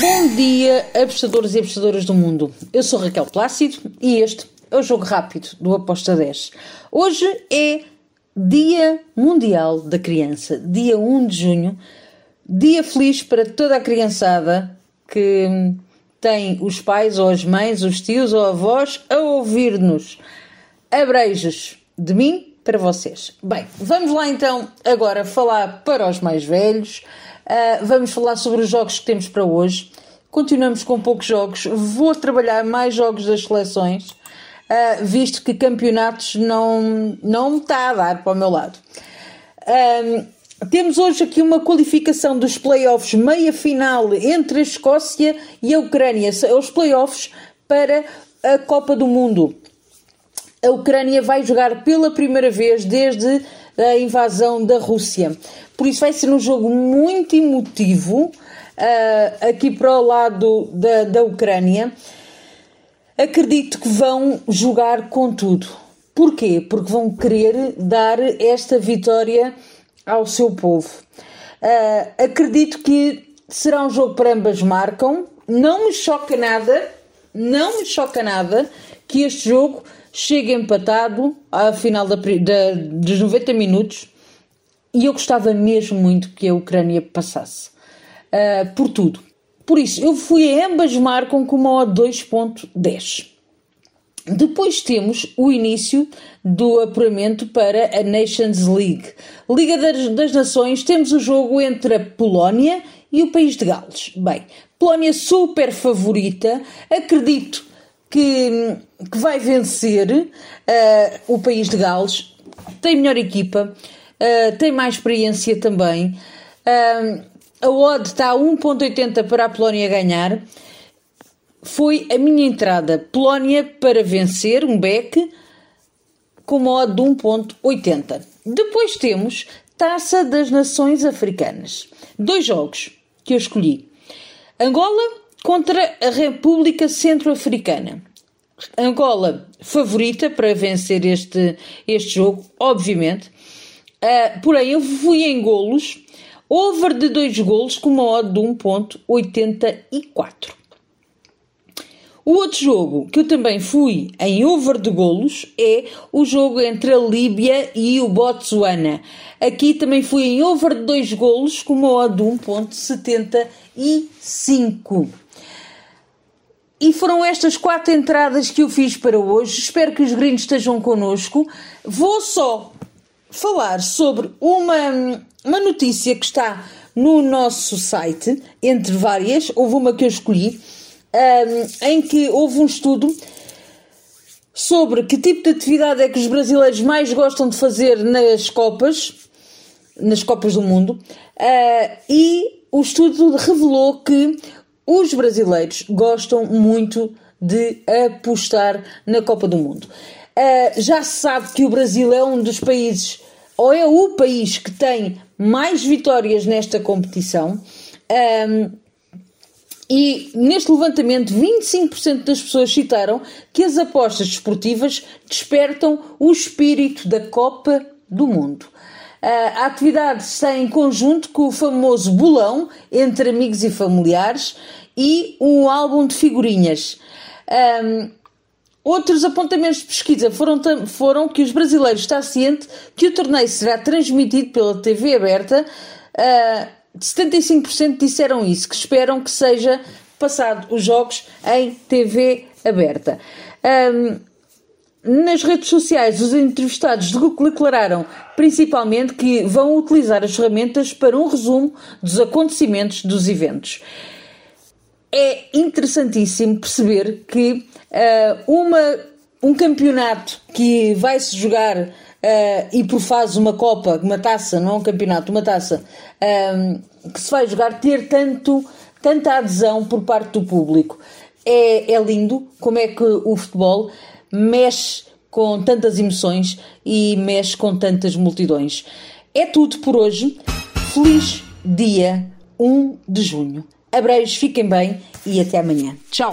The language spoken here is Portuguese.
Bom dia, apostadores e apostadoras do mundo. Eu sou Raquel Plácido e este é o Jogo Rápido do Aposta 10. Hoje é Dia Mundial da Criança, dia 1 de junho. Dia feliz para toda a criançada que tem os pais ou as mães, os tios ou avós a ouvir-nos. Abreijos de mim para vocês. Bem, vamos lá então agora falar para os mais velhos. Uh, vamos falar sobre os jogos que temos para hoje. Continuamos com poucos jogos. Vou trabalhar mais jogos das seleções, uh, visto que campeonatos não, não está a dar para o meu lado. Uh, temos hoje aqui uma qualificação dos playoffs meia final entre a Escócia e a Ucrânia. São os playoffs para a Copa do Mundo. A Ucrânia vai jogar pela primeira vez desde a invasão da Rússia. Por isso vai ser um jogo muito emotivo uh, aqui para o lado da, da Ucrânia. Acredito que vão jogar com tudo. Porquê? Porque vão querer dar esta vitória ao seu povo. Uh, acredito que será um jogo para ambas marcam. Não me choca nada, não me choca nada que este jogo chegue empatado à final da, da, dos 90 minutos e eu gostava mesmo muito que a Ucrânia passasse. Uh, por tudo. Por isso, eu fui a ambas marcam com uma odd 2.10. Depois temos o início do apuramento para a Nations League. Liga das, das, Nações, temos o jogo entre a Polónia e o país de Gales. Bem, Polónia super favorita, acredito que, que vai vencer uh, o país de Gales, tem melhor equipa, uh, tem mais experiência também. Uh, a odd está a 1.80 para a Polónia ganhar. Foi a minha entrada. Polónia para vencer, um back, com uma odd de 1.80. Depois temos Taça das Nações Africanas. Dois jogos que eu escolhi. Angola contra a República Centro-Africana. Angola favorita para vencer este, este jogo, obviamente. Uh, porém, eu fui em golos, over de 2 golos com uma odd de 1.84. O outro jogo que eu também fui em over de golos é o jogo entre a Líbia e o Botsuana. Aqui também fui em over de 2 golos com uma odd de 1.75. E foram estas quatro entradas que eu fiz para hoje. Espero que os gringos estejam connosco. Vou só falar sobre uma, uma notícia que está no nosso site, entre várias. Houve uma que eu escolhi, um, em que houve um estudo sobre que tipo de atividade é que os brasileiros mais gostam de fazer nas Copas, nas Copas do Mundo, uh, e o estudo revelou que os brasileiros gostam muito de apostar na Copa do Mundo. Uh, já se sabe que o Brasil é um dos países, ou é o país que tem mais vitórias nesta competição. Um, e neste levantamento, 25% das pessoas citaram que as apostas desportivas despertam o espírito da Copa do Mundo. A atividade está em conjunto com o famoso bolão entre amigos e familiares e um álbum de figurinhas. Um, outros apontamentos de pesquisa foram, foram que os brasileiros estão cientes que o torneio será transmitido pela TV aberta. Uh, 75% disseram isso, que esperam que seja passado os jogos em TV aberta. Um, nas redes sociais, os entrevistados declararam principalmente que vão utilizar as ferramentas para um resumo dos acontecimentos dos eventos é interessantíssimo perceber que uh, uma, um campeonato que vai se jogar uh, e por fase uma Copa, uma taça, não é um campeonato, uma taça, uh, que se vai jogar, ter tanto, tanta adesão por parte do público. É, é lindo como é que o futebol mexe com tantas emoções e mexe com tantas multidões. É tudo por hoje. Feliz dia 1 de junho. Abreios, fiquem bem e até amanhã. Tchau!